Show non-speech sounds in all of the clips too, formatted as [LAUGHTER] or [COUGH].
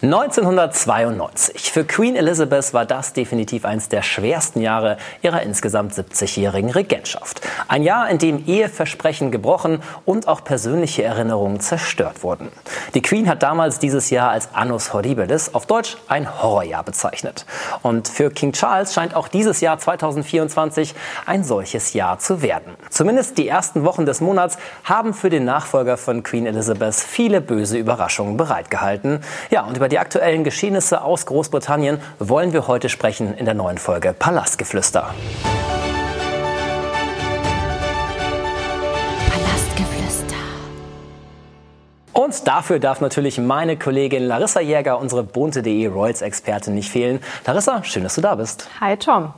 1992. Für Queen Elizabeth war das definitiv eines der schwersten Jahre ihrer insgesamt 70-jährigen Regentschaft. Ein Jahr, in dem Eheversprechen gebrochen und auch persönliche Erinnerungen zerstört wurden. Die Queen hat damals dieses Jahr als Annus Horribilis, auf Deutsch ein Horrorjahr bezeichnet. Und für King Charles scheint auch dieses Jahr 2024 ein solches Jahr zu werden. Zumindest die ersten Wochen des Monats haben für den Nachfolger von Queen Elizabeth viele böse Überraschungen bereitgehalten. Ja, und über über die aktuellen Geschehnisse aus Großbritannien wollen wir heute sprechen in der neuen Folge Palastgeflüster. Und dafür darf natürlich meine Kollegin Larissa Jäger, unsere bunte.de Royals-Expertin, nicht fehlen. Larissa, schön, dass du da bist. Hi Tom.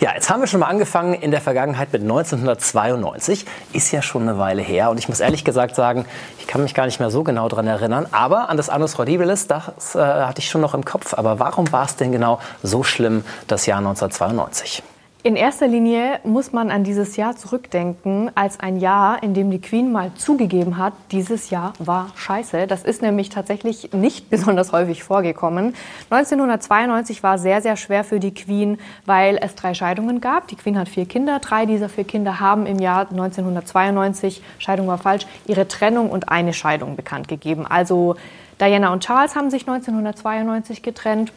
Ja, jetzt haben wir schon mal angefangen in der Vergangenheit mit 1992. Ist ja schon eine Weile her. Und ich muss ehrlich gesagt sagen, ich kann mich gar nicht mehr so genau daran erinnern. Aber an das Annus Horribilis, das äh, hatte ich schon noch im Kopf. Aber warum war es denn genau so schlimm, das Jahr 1992? In erster Linie muss man an dieses Jahr zurückdenken als ein Jahr, in dem die Queen mal zugegeben hat, dieses Jahr war scheiße. Das ist nämlich tatsächlich nicht [LAUGHS] besonders häufig vorgekommen. 1992 war sehr, sehr schwer für die Queen, weil es drei Scheidungen gab. Die Queen hat vier Kinder. Drei dieser vier Kinder haben im Jahr 1992, Scheidung war falsch, ihre Trennung und eine Scheidung bekannt gegeben. Also Diana und Charles haben sich 1992 getrennt.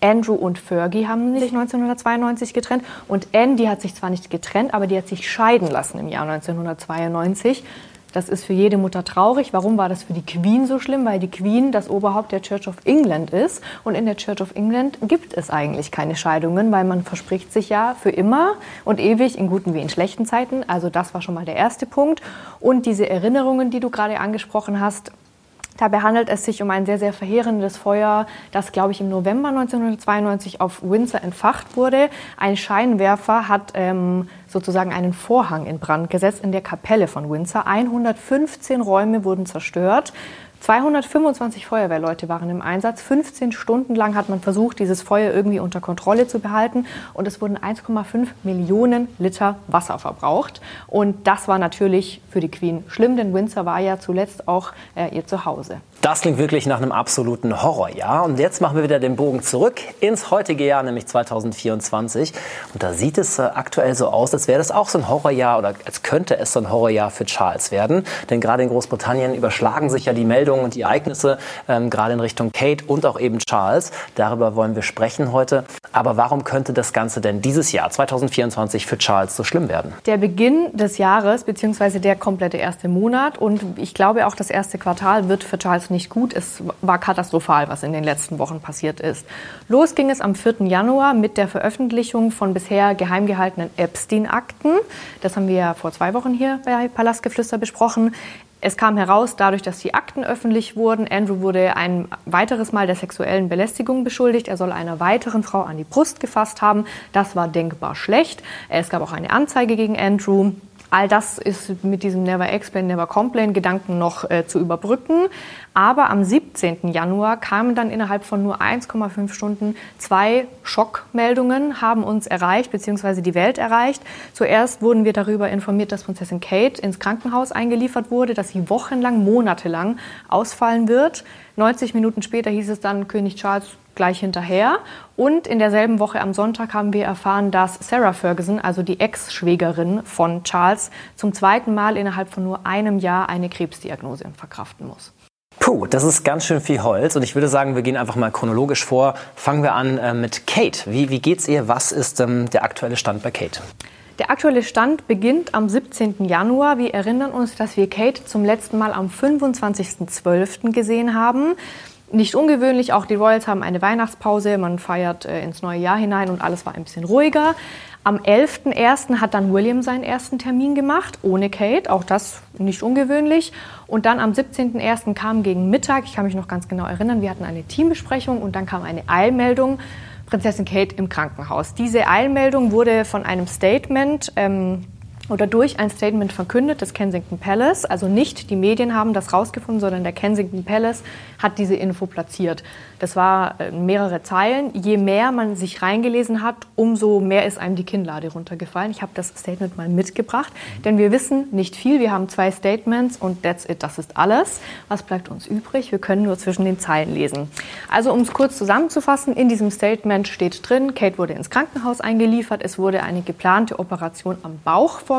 Andrew und Fergie haben sich 1992 getrennt und Anne, die hat sich zwar nicht getrennt, aber die hat sich scheiden lassen im Jahr 1992. Das ist für jede Mutter traurig. Warum war das für die Queen so schlimm? Weil die Queen das Oberhaupt der Church of England ist. Und in der Church of England gibt es eigentlich keine Scheidungen, weil man verspricht sich ja für immer und ewig in guten wie in schlechten Zeiten. Also das war schon mal der erste Punkt. Und diese Erinnerungen, die du gerade angesprochen hast, Dabei handelt es sich um ein sehr, sehr verheerendes Feuer, das, glaube ich, im November 1992 auf Windsor entfacht wurde. Ein Scheinwerfer hat ähm, sozusagen einen Vorhang in Brand gesetzt in der Kapelle von Windsor. 115 Räume wurden zerstört. 225 Feuerwehrleute waren im Einsatz. 15 Stunden lang hat man versucht, dieses Feuer irgendwie unter Kontrolle zu behalten. Und es wurden 1,5 Millionen Liter Wasser verbraucht. Und das war natürlich für die Queen schlimm, denn Windsor war ja zuletzt auch äh, ihr Zuhause. Das klingt wirklich nach einem absoluten Horrorjahr. Und jetzt machen wir wieder den Bogen zurück ins heutige Jahr, nämlich 2024. Und da sieht es äh, aktuell so aus, als wäre das auch so ein Horrorjahr oder als könnte es so ein Horrorjahr für Charles werden. Denn gerade in Großbritannien überschlagen sich ja die Meldungen und die Ereignisse, ähm, gerade in Richtung Kate und auch eben Charles. Darüber wollen wir sprechen heute. Aber warum könnte das Ganze denn dieses Jahr, 2024, für Charles so schlimm werden? Der Beginn des Jahres, beziehungsweise der komplette erste Monat und ich glaube auch das erste Quartal wird für Charles nicht nicht gut. Es war katastrophal, was in den letzten Wochen passiert ist. Los ging es am 4. Januar mit der Veröffentlichung von bisher geheim gehaltenen Epstein-Akten. Das haben wir ja vor zwei Wochen hier bei Palastgeflüster besprochen. Es kam heraus, dadurch, dass die Akten öffentlich wurden, Andrew wurde ein weiteres Mal der sexuellen Belästigung beschuldigt. Er soll einer weiteren Frau an die Brust gefasst haben. Das war denkbar schlecht. Es gab auch eine Anzeige gegen Andrew. All das ist mit diesem Never Explain, Never Complain Gedanken noch äh, zu überbrücken. Aber am 17. Januar kamen dann innerhalb von nur 1,5 Stunden zwei Schockmeldungen, haben uns erreicht, beziehungsweise die Welt erreicht. Zuerst wurden wir darüber informiert, dass Prinzessin Kate ins Krankenhaus eingeliefert wurde, dass sie wochenlang, monatelang ausfallen wird. 90 Minuten später hieß es dann, König Charles gleich hinterher. Und in derselben Woche am Sonntag haben wir erfahren, dass Sarah Ferguson, also die Ex-Schwägerin von Charles, zum zweiten Mal innerhalb von nur einem Jahr eine Krebsdiagnose verkraften muss. Puh, das ist ganz schön viel Holz und ich würde sagen, wir gehen einfach mal chronologisch vor. Fangen wir an äh, mit Kate. Wie, wie geht's ihr? Was ist ähm, der aktuelle Stand bei Kate? Der aktuelle Stand beginnt am 17. Januar. Wir erinnern uns, dass wir Kate zum letzten Mal am 25.12. gesehen haben nicht ungewöhnlich. Auch die Royals haben eine Weihnachtspause, man feiert äh, ins neue Jahr hinein und alles war ein bisschen ruhiger. Am 11.01. hat dann William seinen ersten Termin gemacht, ohne Kate, auch das nicht ungewöhnlich. Und dann am 17.01. kam gegen Mittag, ich kann mich noch ganz genau erinnern, wir hatten eine Teambesprechung und dann kam eine Eilmeldung, Prinzessin Kate im Krankenhaus. Diese Eilmeldung wurde von einem Statement ähm, oder durch ein Statement verkündet des Kensington Palace. Also nicht die Medien haben das rausgefunden, sondern der Kensington Palace hat diese Info platziert. Das war äh, mehrere Zeilen. Je mehr man sich reingelesen hat, umso mehr ist einem die Kinnlade runtergefallen. Ich habe das Statement mal mitgebracht, denn wir wissen nicht viel. Wir haben zwei Statements und that's it, das ist alles. Was bleibt uns übrig? Wir können nur zwischen den Zeilen lesen. Also um es kurz zusammenzufassen, in diesem Statement steht drin, Kate wurde ins Krankenhaus eingeliefert. Es wurde eine geplante Operation am Bauch vorgenommen.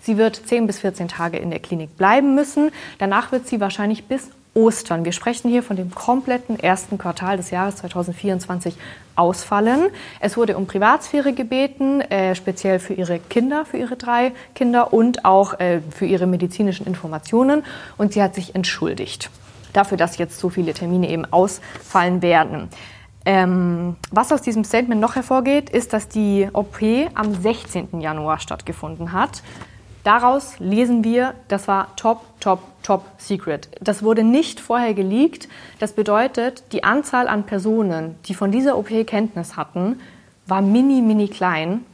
Sie wird 10 bis 14 Tage in der Klinik bleiben müssen. Danach wird sie wahrscheinlich bis Ostern. Wir sprechen hier von dem kompletten ersten Quartal des Jahres 2024 ausfallen. Es wurde um Privatsphäre gebeten, äh, speziell für ihre Kinder, für ihre drei Kinder und auch äh, für ihre medizinischen Informationen. Und sie hat sich entschuldigt dafür, dass jetzt so viele Termine eben ausfallen werden. Ähm, was aus diesem Statement noch hervorgeht, ist, dass die OP am 16. Januar stattgefunden hat. Daraus lesen wir, das war top, top, top secret. Das wurde nicht vorher geleakt. Das bedeutet, die Anzahl an Personen, die von dieser OP Kenntnis hatten, war mini, mini klein.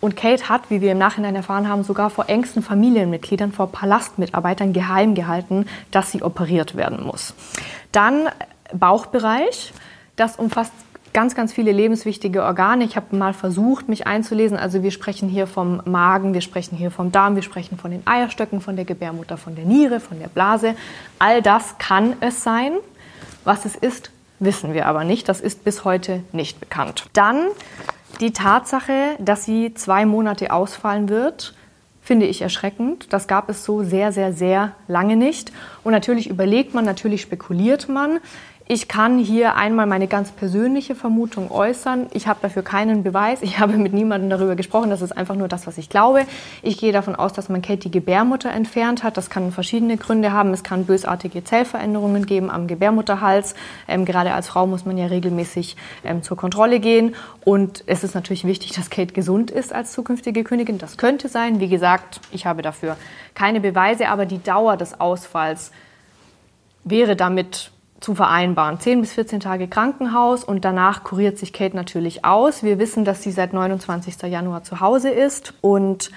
Und Kate hat, wie wir im Nachhinein erfahren haben, sogar vor engsten Familienmitgliedern, vor Palastmitarbeitern geheim gehalten, dass sie operiert werden muss. Dann Bauchbereich. Das umfasst ganz, ganz viele lebenswichtige Organe. Ich habe mal versucht, mich einzulesen. Also wir sprechen hier vom Magen, wir sprechen hier vom Darm, wir sprechen von den Eierstöcken, von der Gebärmutter, von der Niere, von der Blase. All das kann es sein. Was es ist, wissen wir aber nicht. Das ist bis heute nicht bekannt. Dann die Tatsache, dass sie zwei Monate ausfallen wird, finde ich erschreckend. Das gab es so sehr, sehr, sehr lange nicht. Und natürlich überlegt man, natürlich spekuliert man. Ich kann hier einmal meine ganz persönliche Vermutung äußern. Ich habe dafür keinen Beweis. Ich habe mit niemandem darüber gesprochen. Das ist einfach nur das, was ich glaube. Ich gehe davon aus, dass man Kate die Gebärmutter entfernt hat. Das kann verschiedene Gründe haben. Es kann bösartige Zellveränderungen geben am Gebärmutterhals. Ähm, gerade als Frau muss man ja regelmäßig ähm, zur Kontrolle gehen. Und es ist natürlich wichtig, dass Kate gesund ist als zukünftige Königin. Das könnte sein. Wie gesagt, ich habe dafür keine Beweise. Aber die Dauer des Ausfalls wäre damit zu vereinbaren. 10 bis 14 Tage Krankenhaus und danach kuriert sich Kate natürlich aus. Wir wissen, dass sie seit 29. Januar zu Hause ist und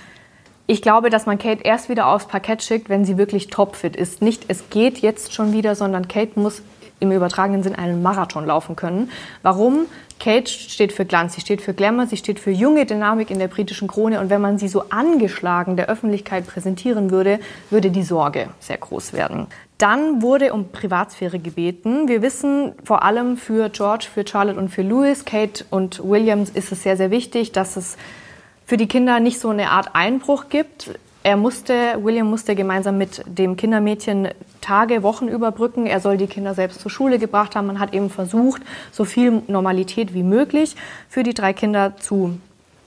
ich glaube, dass man Kate erst wieder aufs Parkett schickt, wenn sie wirklich topfit ist. Nicht, es geht jetzt schon wieder, sondern Kate muss im übertragenen Sinn einen Marathon laufen können. Warum? Kate steht für Glanz, sie steht für Glamour, sie steht für junge Dynamik in der britischen Krone und wenn man sie so angeschlagen der Öffentlichkeit präsentieren würde, würde die Sorge sehr groß werden. Dann wurde um Privatsphäre gebeten. Wir wissen vor allem für George, für Charlotte und für Louis, Kate und Williams ist es sehr, sehr wichtig, dass es für die Kinder nicht so eine Art Einbruch gibt. Er musste, William musste gemeinsam mit dem Kindermädchen Tage, Wochen überbrücken. Er soll die Kinder selbst zur Schule gebracht haben. Man hat eben versucht, so viel Normalität wie möglich für die drei Kinder zu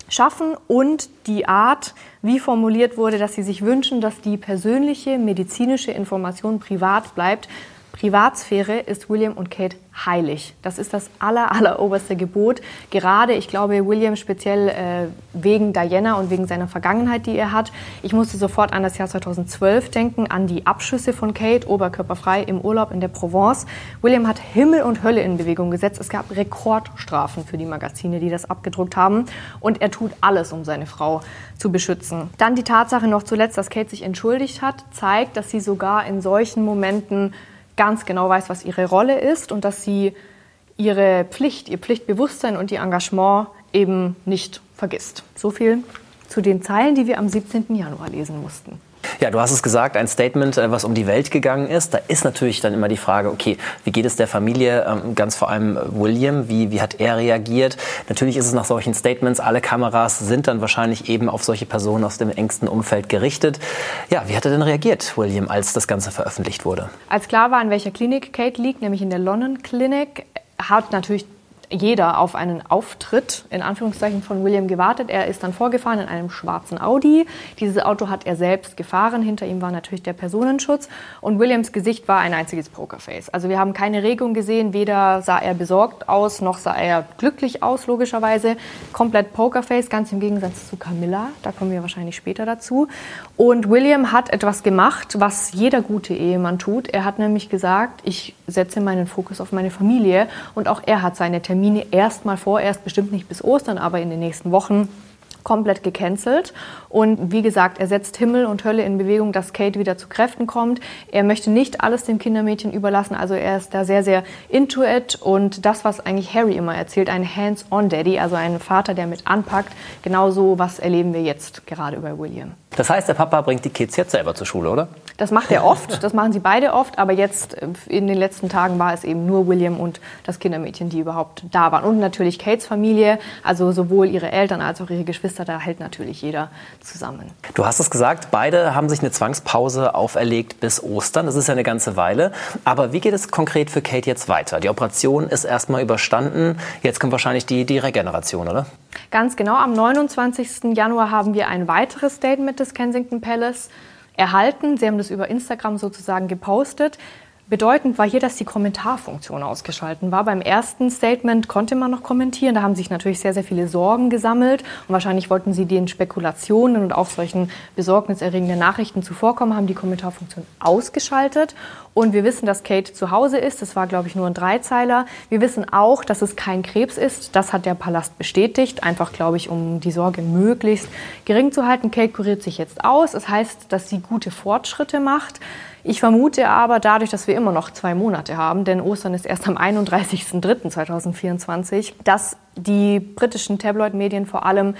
schaffen und die Art, wie formuliert wurde, dass sie sich wünschen, dass die persönliche medizinische Information privat bleibt, Privatsphäre ist William und Kate heilig. Das ist das aller, aller oberste Gebot. Gerade, ich glaube, William speziell äh, wegen Diana und wegen seiner Vergangenheit, die er hat. Ich musste sofort an das Jahr 2012 denken, an die Abschüsse von Kate, oberkörperfrei im Urlaub in der Provence. William hat Himmel und Hölle in Bewegung gesetzt. Es gab Rekordstrafen für die Magazine, die das abgedruckt haben. Und er tut alles, um seine Frau zu beschützen. Dann die Tatsache noch zuletzt, dass Kate sich entschuldigt hat, zeigt, dass sie sogar in solchen Momenten ganz genau weiß, was ihre Rolle ist und dass sie ihre Pflicht, ihr Pflichtbewusstsein und ihr Engagement eben nicht vergisst. So viel zu den Zeilen, die wir am 17. Januar lesen mussten. Ja, du hast es gesagt, ein Statement, äh, was um die Welt gegangen ist. Da ist natürlich dann immer die Frage, okay, wie geht es der Familie, ähm, ganz vor allem William, wie, wie hat er reagiert? Natürlich ist es nach solchen Statements, alle Kameras sind dann wahrscheinlich eben auf solche Personen aus dem engsten Umfeld gerichtet. Ja, wie hat er denn reagiert, William, als das Ganze veröffentlicht wurde? Als klar war, in welcher Klinik Kate liegt, nämlich in der London Clinic, hat natürlich jeder auf einen Auftritt in Anführungszeichen von William gewartet. Er ist dann vorgefahren in einem schwarzen Audi. Dieses Auto hat er selbst gefahren. Hinter ihm war natürlich der Personenschutz. Und Williams Gesicht war ein einziges Pokerface. Also wir haben keine Regung gesehen. Weder sah er besorgt aus, noch sah er glücklich aus, logischerweise. Komplett Pokerface, ganz im Gegensatz zu Camilla. Da kommen wir wahrscheinlich später dazu. Und William hat etwas gemacht, was jeder gute Ehemann tut. Er hat nämlich gesagt, ich setze meinen Fokus auf meine Familie. Und auch er hat seine Termine Termine erstmal vorerst, bestimmt nicht bis Ostern, aber in den nächsten Wochen komplett gecancelt. Und wie gesagt, er setzt Himmel und Hölle in Bewegung, dass Kate wieder zu Kräften kommt. Er möchte nicht alles dem Kindermädchen überlassen, also er ist da sehr, sehr into it. Und das, was eigentlich Harry immer erzählt, ein Hands-on-Daddy, also ein Vater, der mit anpackt, genauso was erleben wir jetzt gerade über William. Das heißt, der Papa bringt die Kids jetzt selber zur Schule, oder? Das macht er oft, das machen sie beide oft, aber jetzt äh, in den letzten Tagen war es eben nur William und das Kindermädchen, die überhaupt da waren. Und natürlich Kates Familie, also sowohl ihre Eltern als auch ihre Geschwister, da hält natürlich jeder zusammen. Du hast es gesagt, beide haben sich eine Zwangspause auferlegt bis Ostern. Das ist ja eine ganze Weile. Aber wie geht es konkret für Kate jetzt weiter? Die Operation ist erstmal überstanden. Jetzt kommt wahrscheinlich die, die Regeneration, oder? Ganz genau. Am 29. Januar haben wir ein weiteres Statement des Kensington Palace erhalten. Sie haben das über Instagram sozusagen gepostet. Bedeutend war hier, dass die Kommentarfunktion ausgeschalten war. Beim ersten Statement konnte man noch kommentieren. Da haben sich natürlich sehr, sehr viele Sorgen gesammelt. Und wahrscheinlich wollten sie den Spekulationen und auch solchen besorgniserregenden Nachrichten zuvorkommen, haben die Kommentarfunktion ausgeschaltet. Und wir wissen, dass Kate zu Hause ist. Das war, glaube ich, nur ein Dreizeiler. Wir wissen auch, dass es kein Krebs ist. Das hat der Palast bestätigt. Einfach, glaube ich, um die Sorge möglichst gering zu halten. Kate kuriert sich jetzt aus. Das heißt, dass sie gute Fortschritte macht. Ich vermute aber dadurch, dass wir immer noch zwei Monate haben, denn Ostern ist erst am 31.03.2024, dass die britischen Tabloid-Medien vor allem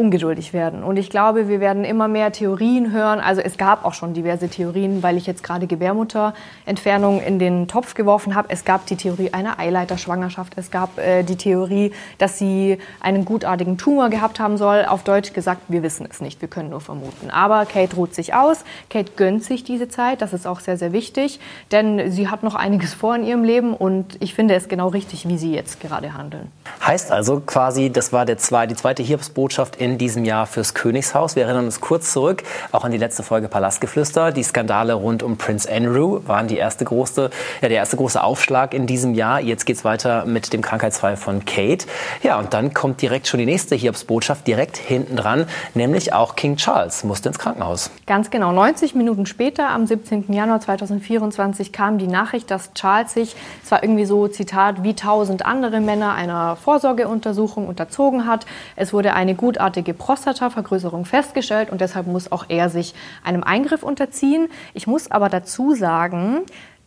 ungeduldig werden. Und ich glaube, wir werden immer mehr Theorien hören. Also es gab auch schon diverse Theorien, weil ich jetzt gerade Gebärmutterentfernung in den Topf geworfen habe. Es gab die Theorie einer Eileiterschwangerschaft. Es gab äh, die Theorie, dass sie einen gutartigen Tumor gehabt haben soll. Auf Deutsch gesagt, wir wissen es nicht. Wir können nur vermuten. Aber Kate ruht sich aus. Kate gönnt sich diese Zeit. Das ist auch sehr, sehr wichtig. Denn sie hat noch einiges vor in ihrem Leben. Und ich finde es genau richtig, wie sie jetzt gerade handeln. Heißt also quasi, das war der zwei, die zweite Hiobsbotschaft in in diesem Jahr fürs Königshaus. Wir erinnern uns kurz zurück, auch an die letzte Folge Palastgeflüster. Die Skandale rund um Prince Andrew waren die erste große, ja, der erste große Aufschlag in diesem Jahr. Jetzt geht es weiter mit dem Krankheitsfall von Kate. Ja, und dann kommt direkt schon die nächste Hiobsbotschaft direkt hinten dran, nämlich auch King Charles musste ins Krankenhaus. Ganz genau. 90 Minuten später, am 17. Januar 2024, kam die Nachricht, dass Charles sich, es war irgendwie so, Zitat, wie tausend andere Männer einer Vorsorgeuntersuchung unterzogen hat. Es wurde eine gutartige bösartige Prostatavergrößerung festgestellt und deshalb muss auch er sich einem Eingriff unterziehen. Ich muss aber dazu sagen,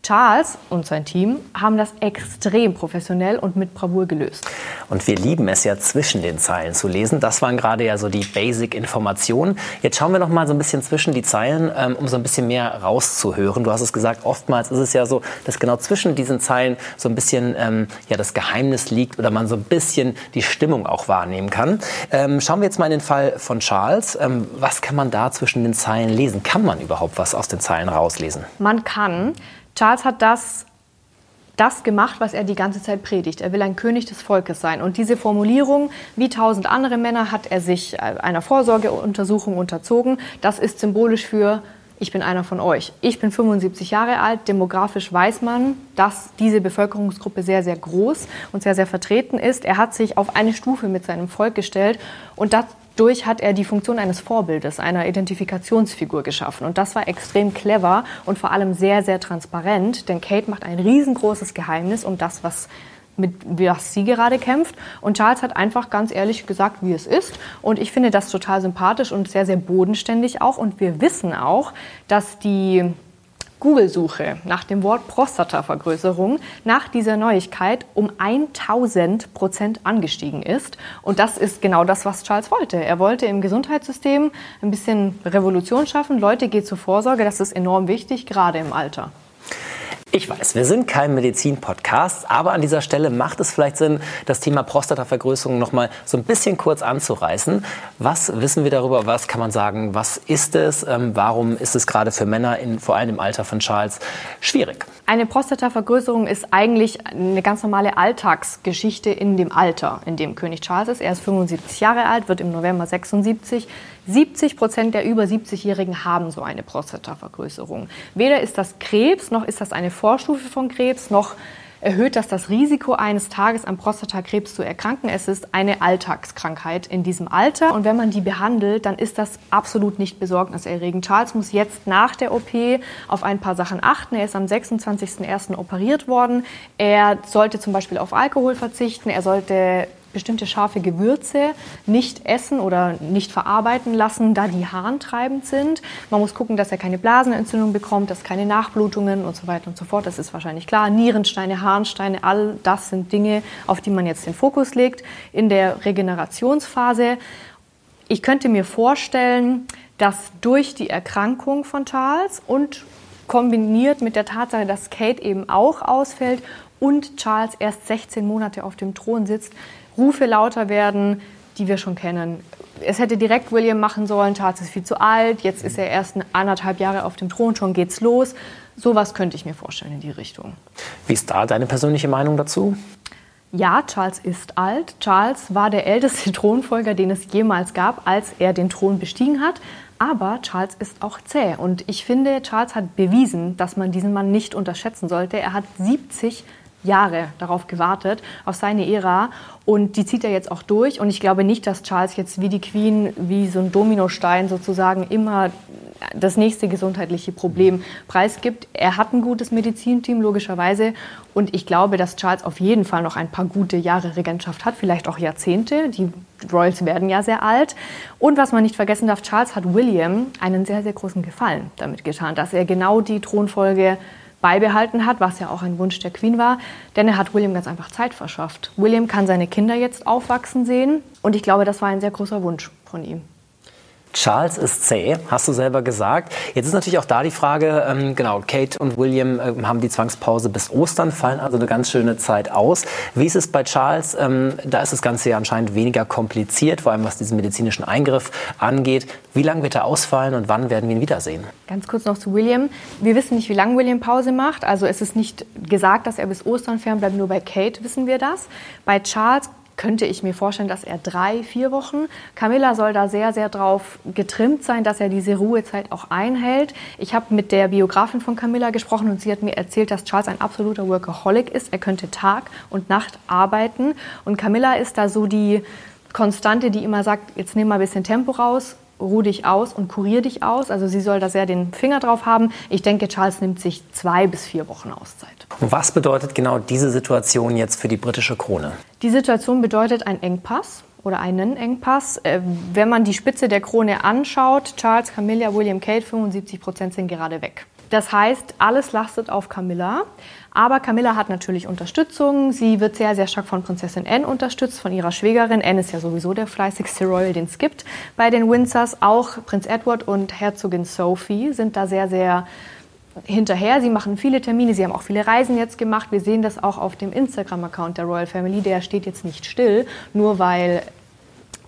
Charles und sein Team haben das extrem professionell und mit Bravour gelöst. Und wir lieben es ja zwischen den Zeilen zu lesen. Das waren gerade ja so die Basic-Informationen. Jetzt schauen wir noch mal so ein bisschen zwischen die Zeilen, ähm, um so ein bisschen mehr rauszuhören. Du hast es gesagt, oftmals ist es ja so, dass genau zwischen diesen Zeilen so ein bisschen ähm, ja, das Geheimnis liegt oder man so ein bisschen die Stimmung auch wahrnehmen kann. Ähm, schauen wir jetzt mal in den Fall von Charles. Ähm, was kann man da zwischen den Zeilen lesen? Kann man überhaupt was aus den Zeilen rauslesen? Man kann. Charles hat das, das gemacht, was er die ganze Zeit predigt. Er will ein König des Volkes sein. Und diese Formulierung, wie tausend andere Männer, hat er sich äh, einer Vorsorgeuntersuchung unterzogen. Das ist symbolisch für ich bin einer von euch. Ich bin 75 Jahre alt. Demografisch weiß man, dass diese Bevölkerungsgruppe sehr, sehr groß und sehr, sehr vertreten ist. Er hat sich auf eine Stufe mit seinem Volk gestellt und das, Dadurch hat er die Funktion eines Vorbildes, einer Identifikationsfigur geschaffen. Und das war extrem clever und vor allem sehr, sehr transparent, denn Kate macht ein riesengroßes Geheimnis um das, was mit was sie gerade kämpft. Und Charles hat einfach ganz ehrlich gesagt, wie es ist. Und ich finde das total sympathisch und sehr, sehr bodenständig auch. Und wir wissen auch, dass die Google-Suche nach dem Wort Prostatavergrößerung nach dieser Neuigkeit um 1000 Prozent angestiegen ist. Und das ist genau das, was Charles wollte. Er wollte im Gesundheitssystem ein bisschen Revolution schaffen. Leute, geht zur Vorsorge. Das ist enorm wichtig, gerade im Alter. Ich weiß, wir sind kein Medizin-Podcast, aber an dieser Stelle macht es vielleicht Sinn, das Thema Prostatavergrößerung noch mal so ein bisschen kurz anzureißen. Was wissen wir darüber? Was kann man sagen? Was ist es? Ähm, warum ist es gerade für Männer, in, vor allem im Alter von Charles, schwierig? Eine Prostatavergrößerung ist eigentlich eine ganz normale Alltagsgeschichte in dem Alter, in dem König Charles ist. Er ist 75 Jahre alt, wird im November 76. 70 Prozent der über 70-Jährigen haben so eine Prostatavergrößerung. Weder ist das Krebs, noch ist das eine Vorstufe von Krebs, noch erhöht das das Risiko, eines Tages an Prostatakrebs zu erkranken. Es ist eine Alltagskrankheit in diesem Alter. Und wenn man die behandelt, dann ist das absolut nicht besorgniserregend. Charles muss jetzt nach der OP auf ein paar Sachen achten. Er ist am 26.01. operiert worden. Er sollte zum Beispiel auf Alkohol verzichten. Er sollte bestimmte scharfe Gewürze nicht essen oder nicht verarbeiten lassen, da die harntreibend sind. Man muss gucken, dass er keine Blasenentzündung bekommt, dass keine Nachblutungen und so weiter und so fort. Das ist wahrscheinlich klar. Nierensteine, Harnsteine, all das sind Dinge, auf die man jetzt den Fokus legt in der Regenerationsphase. Ich könnte mir vorstellen, dass durch die Erkrankung von Charles und kombiniert mit der Tatsache, dass Kate eben auch ausfällt und Charles erst 16 Monate auf dem Thron sitzt, Rufe lauter werden, die wir schon kennen. Es hätte direkt William machen sollen, Charles ist viel zu alt, jetzt ist er erst anderthalb Jahre auf dem Thron, schon geht's los. Sowas könnte ich mir vorstellen in die Richtung. Wie ist da deine persönliche Meinung dazu? Ja, Charles ist alt. Charles war der älteste [LAUGHS] Thronfolger, den es jemals gab, als er den Thron bestiegen hat. Aber Charles ist auch zäh. Und ich finde, Charles hat bewiesen, dass man diesen Mann nicht unterschätzen sollte. Er hat 70 Jahre darauf gewartet, auf seine Ära. Und die zieht er jetzt auch durch. Und ich glaube nicht, dass Charles jetzt wie die Queen, wie so ein Dominostein sozusagen immer das nächste gesundheitliche Problem preisgibt. Er hat ein gutes Medizinteam, logischerweise. Und ich glaube, dass Charles auf jeden Fall noch ein paar gute Jahre Regentschaft hat, vielleicht auch Jahrzehnte. Die Royals werden ja sehr alt. Und was man nicht vergessen darf, Charles hat William einen sehr, sehr großen Gefallen damit getan, dass er genau die Thronfolge beibehalten hat, was ja auch ein Wunsch der Queen war, denn er hat William ganz einfach Zeit verschafft. William kann seine Kinder jetzt aufwachsen sehen und ich glaube, das war ein sehr großer Wunsch von ihm. Charles ist zäh, hast du selber gesagt. Jetzt ist natürlich auch da die Frage, ähm, genau, Kate und William äh, haben die Zwangspause bis Ostern, fallen also eine ganz schöne Zeit aus. Wie ist es bei Charles? Ähm, da ist das Ganze ja anscheinend weniger kompliziert, vor allem was diesen medizinischen Eingriff angeht. Wie lange wird er ausfallen und wann werden wir ihn wiedersehen? Ganz kurz noch zu William. Wir wissen nicht, wie lange William Pause macht. Also es ist nicht gesagt, dass er bis Ostern fernbleibt, nur bei Kate wissen wir das. Bei Charles könnte ich mir vorstellen, dass er drei, vier Wochen. Camilla soll da sehr, sehr drauf getrimmt sein, dass er diese Ruhezeit auch einhält. Ich habe mit der Biografin von Camilla gesprochen und sie hat mir erzählt, dass Charles ein absoluter Workaholic ist. Er könnte Tag und Nacht arbeiten. Und Camilla ist da so die Konstante, die immer sagt, jetzt nimm mal ein bisschen Tempo raus, ruh dich aus und kurier dich aus. Also sie soll da sehr den Finger drauf haben. Ich denke, Charles nimmt sich zwei bis vier Wochen Auszeit. Was bedeutet genau diese Situation jetzt für die britische Krone? Die Situation bedeutet ein Engpass oder einen Engpass. Äh, wenn man die Spitze der Krone anschaut, Charles, Camilla, William, Kate, 75 Prozent sind gerade weg. Das heißt, alles lastet auf Camilla. Aber Camilla hat natürlich Unterstützung. Sie wird sehr, sehr stark von Prinzessin Anne unterstützt, von ihrer Schwägerin. Anne ist ja sowieso der fleißigste Royal, den es gibt bei den Windsors. Auch Prinz Edward und Herzogin Sophie sind da sehr, sehr hinterher. Sie machen viele Termine, sie haben auch viele Reisen jetzt gemacht. Wir sehen das auch auf dem Instagram-Account der Royal Family. Der steht jetzt nicht still, nur weil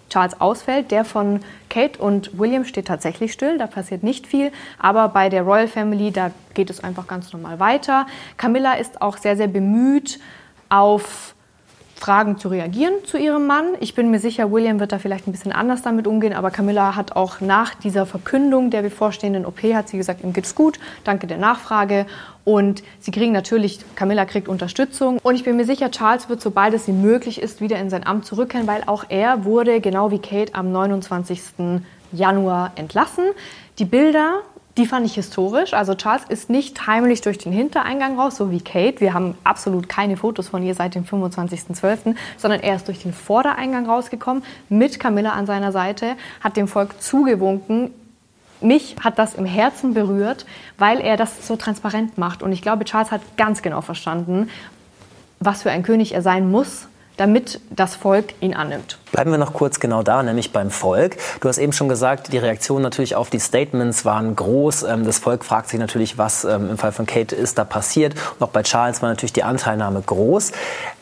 Charles ausfällt. Der von Kate und William steht tatsächlich still, da passiert nicht viel. Aber bei der Royal Family, da geht es einfach ganz normal weiter. Camilla ist auch sehr, sehr bemüht, auf Fragen zu reagieren zu ihrem Mann. Ich bin mir sicher, William wird da vielleicht ein bisschen anders damit umgehen, aber Camilla hat auch nach dieser Verkündung der bevorstehenden OP, hat sie gesagt, ihm geht's gut, danke der Nachfrage. Und sie kriegen natürlich, Camilla kriegt Unterstützung. Und ich bin mir sicher, Charles wird, sobald es ihm möglich ist, wieder in sein Amt zurückkehren, weil auch er wurde, genau wie Kate, am 29. Januar entlassen. Die Bilder die fand ich historisch. Also Charles ist nicht heimlich durch den Hintereingang raus, so wie Kate. Wir haben absolut keine Fotos von ihr seit dem 25.12., sondern er ist durch den Vordereingang rausgekommen mit Camilla an seiner Seite, hat dem Volk zugewunken. Mich hat das im Herzen berührt, weil er das so transparent macht. Und ich glaube, Charles hat ganz genau verstanden, was für ein König er sein muss, damit das Volk ihn annimmt. Bleiben wir noch kurz genau da, nämlich beim Volk. Du hast eben schon gesagt, die Reaktionen natürlich auf die Statements waren groß. Ähm, das Volk fragt sich natürlich, was ähm, im Fall von Kate ist da passiert. Und auch bei Charles war natürlich die Anteilnahme groß.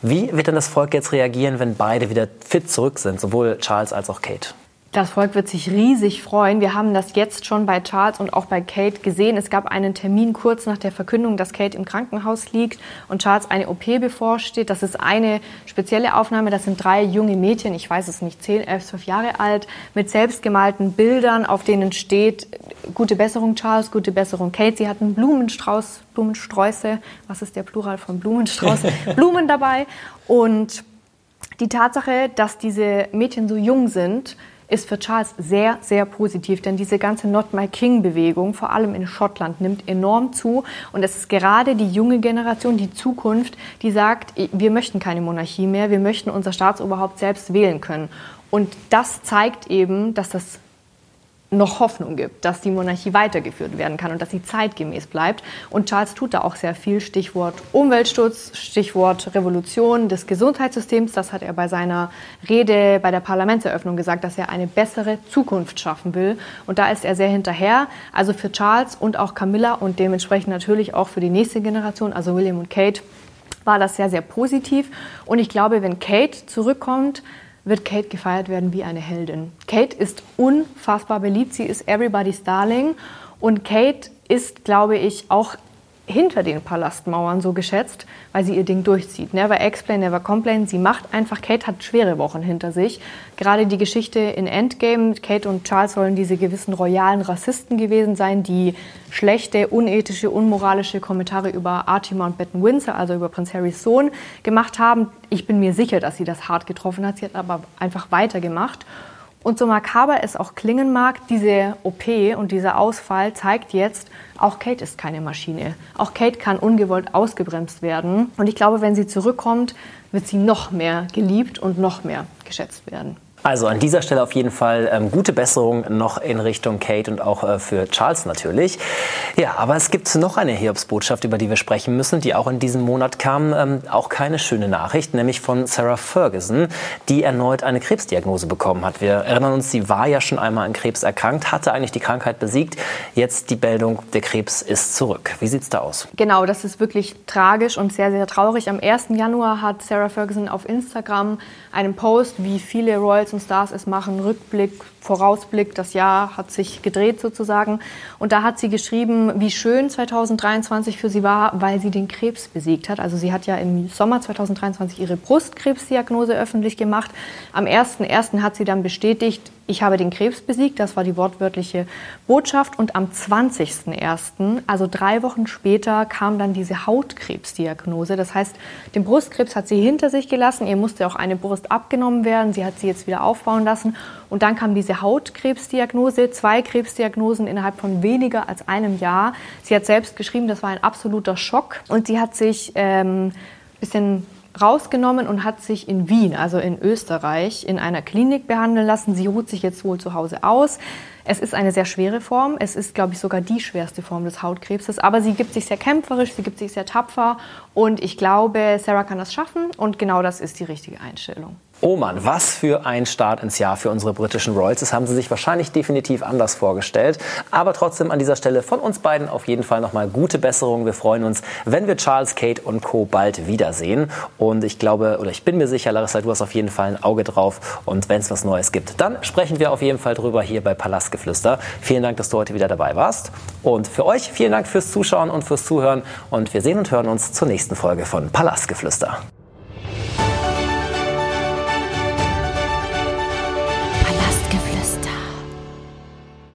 Wie wird denn das Volk jetzt reagieren, wenn beide wieder fit zurück sind, sowohl Charles als auch Kate? Das Volk wird sich riesig freuen. Wir haben das jetzt schon bei Charles und auch bei Kate gesehen. Es gab einen Termin kurz nach der Verkündung, dass Kate im Krankenhaus liegt und Charles eine OP bevorsteht. Das ist eine spezielle Aufnahme. Das sind drei junge Mädchen, ich weiß es nicht, zehn, elf, zwölf Jahre alt, mit selbstgemalten Bildern, auf denen steht, gute Besserung Charles, gute Besserung Kate. Sie hatten Blumenstrauß, Blumensträuße, was ist der Plural von Blumenstrauß? [LAUGHS] Blumen dabei. Und die Tatsache, dass diese Mädchen so jung sind, ist für Charles sehr, sehr positiv, denn diese ganze Not My King-Bewegung, vor allem in Schottland, nimmt enorm zu. Und es ist gerade die junge Generation, die Zukunft, die sagt, wir möchten keine Monarchie mehr, wir möchten unser Staatsoberhaupt selbst wählen können. Und das zeigt eben, dass das noch Hoffnung gibt, dass die Monarchie weitergeführt werden kann und dass sie zeitgemäß bleibt. Und Charles tut da auch sehr viel. Stichwort Umweltschutz, Stichwort Revolution des Gesundheitssystems. Das hat er bei seiner Rede bei der Parlamentseröffnung gesagt, dass er eine bessere Zukunft schaffen will. Und da ist er sehr hinterher. Also für Charles und auch Camilla und dementsprechend natürlich auch für die nächste Generation, also William und Kate, war das sehr, sehr positiv. Und ich glaube, wenn Kate zurückkommt, wird Kate gefeiert werden wie eine Heldin. Kate ist unfassbar beliebt, sie ist everybody's darling und Kate ist, glaube ich, auch hinter den Palastmauern so geschätzt, weil sie ihr Ding durchzieht. Never explain, never complain. Sie macht einfach, Kate hat schwere Wochen hinter sich. Gerade die Geschichte in Endgame, Kate und Charles sollen diese gewissen royalen Rassisten gewesen sein, die schlechte, unethische, unmoralische Kommentare über Artima und Betten Windsor, also über Prinz Harrys Sohn, gemacht haben. Ich bin mir sicher, dass sie das hart getroffen hat. Sie hat aber einfach weitergemacht. Und so makaber es auch klingen mag, diese OP und dieser Ausfall zeigt jetzt, auch Kate ist keine Maschine. Auch Kate kann ungewollt ausgebremst werden. Und ich glaube, wenn sie zurückkommt, wird sie noch mehr geliebt und noch mehr geschätzt werden. Also an dieser Stelle auf jeden Fall ähm, gute Besserung noch in Richtung Kate und auch äh, für Charles natürlich. Ja, aber es gibt noch eine Hiobsbotschaft, über die wir sprechen müssen, die auch in diesem Monat kam. Ähm, auch keine schöne Nachricht, nämlich von Sarah Ferguson, die erneut eine Krebsdiagnose bekommen hat. Wir erinnern uns, sie war ja schon einmal an Krebs erkrankt, hatte eigentlich die Krankheit besiegt. Jetzt die Meldung, der Krebs ist zurück. Wie sieht's da aus? Genau, das ist wirklich tragisch und sehr, sehr traurig. Am 1. Januar hat Sarah Ferguson auf Instagram einen Post, wie viele Royals und Stars es machen, Rückblick, Vorausblick, das Jahr hat sich gedreht sozusagen. Und da hat sie geschrieben, wie schön 2023 für sie war, weil sie den Krebs besiegt hat. Also sie hat ja im Sommer 2023 ihre Brustkrebsdiagnose öffentlich gemacht. Am 1.1. hat sie dann bestätigt, ich habe den Krebs besiegt, das war die wortwörtliche Botschaft. Und am 20.01., also drei Wochen später, kam dann diese Hautkrebsdiagnose. Das heißt, den Brustkrebs hat sie hinter sich gelassen. Ihr musste auch eine Brust abgenommen werden. Sie hat sie jetzt wieder aufbauen lassen. Und dann kam diese Hautkrebsdiagnose, zwei Krebsdiagnosen innerhalb von weniger als einem Jahr. Sie hat selbst geschrieben, das war ein absoluter Schock. Und sie hat sich ähm, bisschen rausgenommen und hat sich in Wien, also in Österreich, in einer Klinik behandeln lassen. Sie ruht sich jetzt wohl zu Hause aus. Es ist eine sehr schwere Form. Es ist, glaube ich, sogar die schwerste Form des Hautkrebses. Aber sie gibt sich sehr kämpferisch, sie gibt sich sehr tapfer. Und ich glaube, Sarah kann das schaffen. Und genau das ist die richtige Einstellung. Oh Mann, was für ein Start ins Jahr für unsere britischen Royals. Das haben sie sich wahrscheinlich definitiv anders vorgestellt. Aber trotzdem an dieser Stelle von uns beiden auf jeden Fall nochmal gute Besserung. Wir freuen uns, wenn wir Charles, Kate und Co. bald wiedersehen. Und ich glaube, oder ich bin mir sicher, Larissa, du hast auf jeden Fall ein Auge drauf. Und wenn es was Neues gibt, dann sprechen wir auf jeden Fall drüber hier bei Palastgeflüster. Vielen Dank, dass du heute wieder dabei warst. Und für euch vielen Dank fürs Zuschauen und fürs Zuhören. Und wir sehen und hören uns zur nächsten Folge von Palastgeflüster.